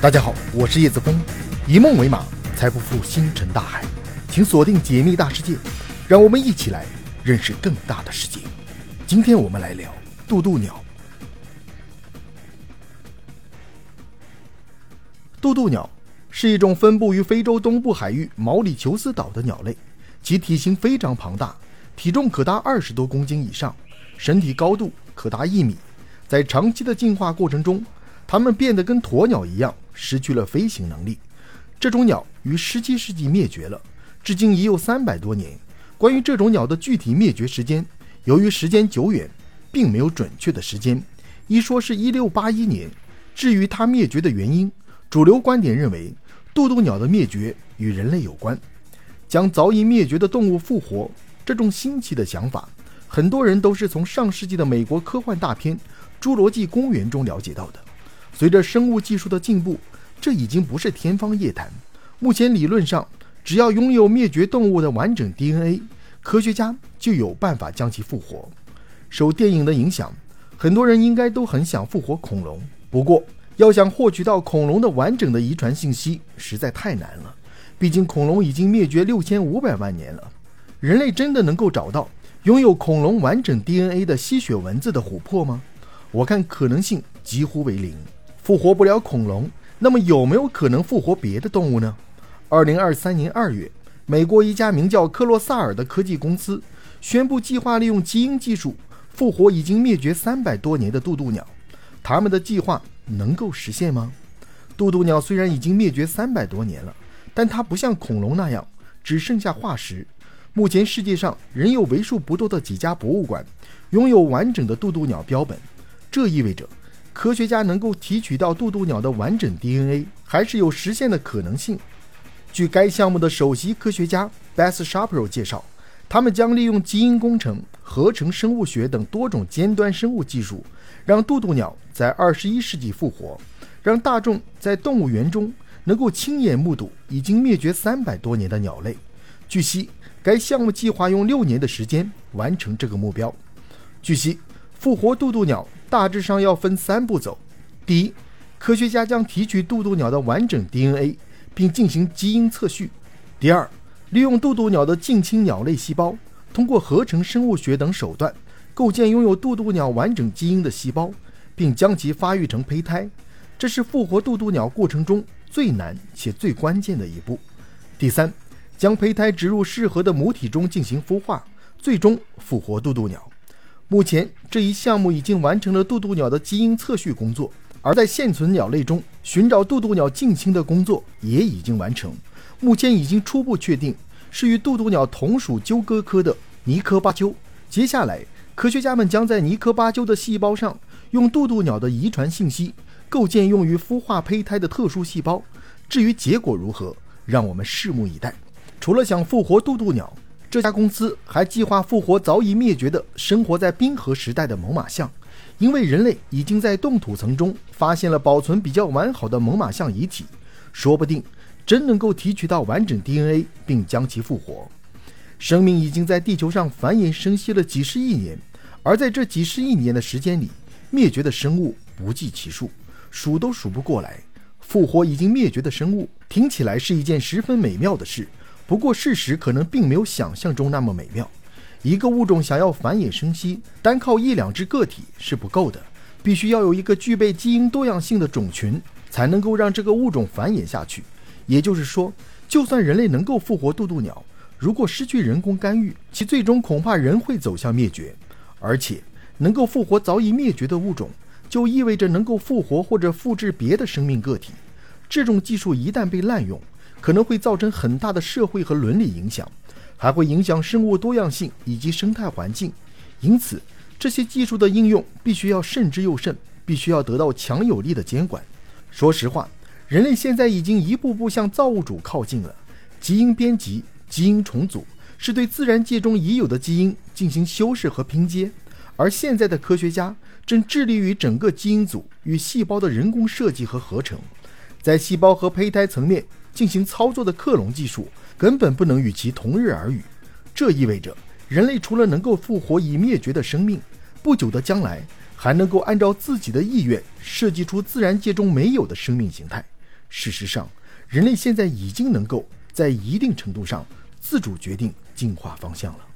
大家好，我是叶子峰，以梦为马，才不负星辰大海。请锁定解密大世界，让我们一起来认识更大的世界。今天我们来聊渡渡鸟。渡渡鸟是一种分布于非洲东部海域毛里求斯岛的鸟类，其体型非常庞大，体重可达二十多公斤以上，身体高度可达一米。在长期的进化过程中，它们变得跟鸵鸟一样，失去了飞行能力。这种鸟于17世纪灭绝了，至今已有三百多年。关于这种鸟的具体灭绝时间，由于时间久远，并没有准确的时间。一说是一六八一年。至于它灭绝的原因，主流观点认为，渡渡鸟的灭绝与人类有关。将早已灭绝的动物复活，这种新奇的想法，很多人都是从上世纪的美国科幻大片。《侏罗纪公园》中了解到的，随着生物技术的进步，这已经不是天方夜谭。目前理论上，只要拥有灭绝动物的完整 DNA，科学家就有办法将其复活。受电影的影响，很多人应该都很想复活恐龙。不过，要想获取到恐龙的完整的遗传信息，实在太难了。毕竟，恐龙已经灭绝六千五百万年了。人类真的能够找到拥有恐龙完整 DNA 的吸血蚊子的琥珀吗？我看可能性几乎为零，复活不了恐龙，那么有没有可能复活别的动物呢？二零二三年二月，美国一家名叫克洛萨尔的科技公司宣布计划利用基因技术复活已经灭绝三百多年的渡渡鸟。他们的计划能够实现吗？渡渡鸟虽然已经灭绝三百多年了，但它不像恐龙那样只剩下化石。目前世界上仍有为数不多的几家博物馆拥有完整的渡渡鸟标本。这意味着，科学家能够提取到渡渡鸟的完整 DNA，还是有实现的可能性。据该项目的首席科学家 Beth Shapiro 介绍，他们将利用基因工程、合成生物学等多种尖端生物技术，让渡渡鸟在二十一世纪复活，让大众在动物园中能够亲眼目睹已经灭绝三百多年的鸟类。据悉，该项目计划用六年的时间完成这个目标。据悉，复活渡渡鸟。大致上要分三步走：第一，科学家将提取渡渡鸟的完整 DNA，并进行基因测序；第二，利用渡渡鸟的近亲鸟类细胞，通过合成生物学等手段，构建拥有渡渡鸟完整基因的细胞，并将其发育成胚胎。这是复活渡渡鸟过程中最难且最关键的一步。第三，将胚胎植入适合的母体中进行孵化，最终复活渡渡鸟。目前这一项目已经完成了渡渡鸟的基因测序工作，而在现存鸟类中寻找渡渡鸟近亲的工作也已经完成。目前已经初步确定是与渡渡鸟同属鸠鸽科的尼科巴鸠。接下来，科学家们将在尼科巴鸠的细胞上用渡渡鸟的遗传信息构建用于孵化胚胎的特殊细胞。至于结果如何，让我们拭目以待。除了想复活渡渡鸟。这家公司还计划复活早已灭绝的生活在冰河时代的猛犸象，因为人类已经在冻土层中发现了保存比较完好的猛犸象遗体，说不定真能够提取到完整 DNA 并将其复活。生命已经在地球上繁衍生息了几十亿年，而在这几十亿年的时间里，灭绝的生物不计其数，数都数不过来。复活已经灭绝的生物，听起来是一件十分美妙的事。不过，事实可能并没有想象中那么美妙。一个物种想要繁衍生息，单靠一两只个体是不够的，必须要有一个具备基因多样性的种群，才能够让这个物种繁衍下去。也就是说，就算人类能够复活渡渡鸟，如果失去人工干预，其最终恐怕仍会走向灭绝。而且，能够复活早已灭绝的物种，就意味着能够复活或者复制别的生命个体。这种技术一旦被滥用，可能会造成很大的社会和伦理影响，还会影响生物多样性以及生态环境。因此，这些技术的应用必须要慎之又慎，必须要得到强有力的监管。说实话，人类现在已经一步步向造物主靠近了。基因编辑、基因重组是对自然界中已有的基因进行修饰和拼接，而现在的科学家正致力于整个基因组与细胞的人工设计和合成，在细胞和胚胎层面。进行操作的克隆技术根本不能与其同日而语，这意味着人类除了能够复活已灭绝的生命，不久的将来还能够按照自己的意愿设计出自然界中没有的生命形态。事实上，人类现在已经能够在一定程度上自主决定进化方向了。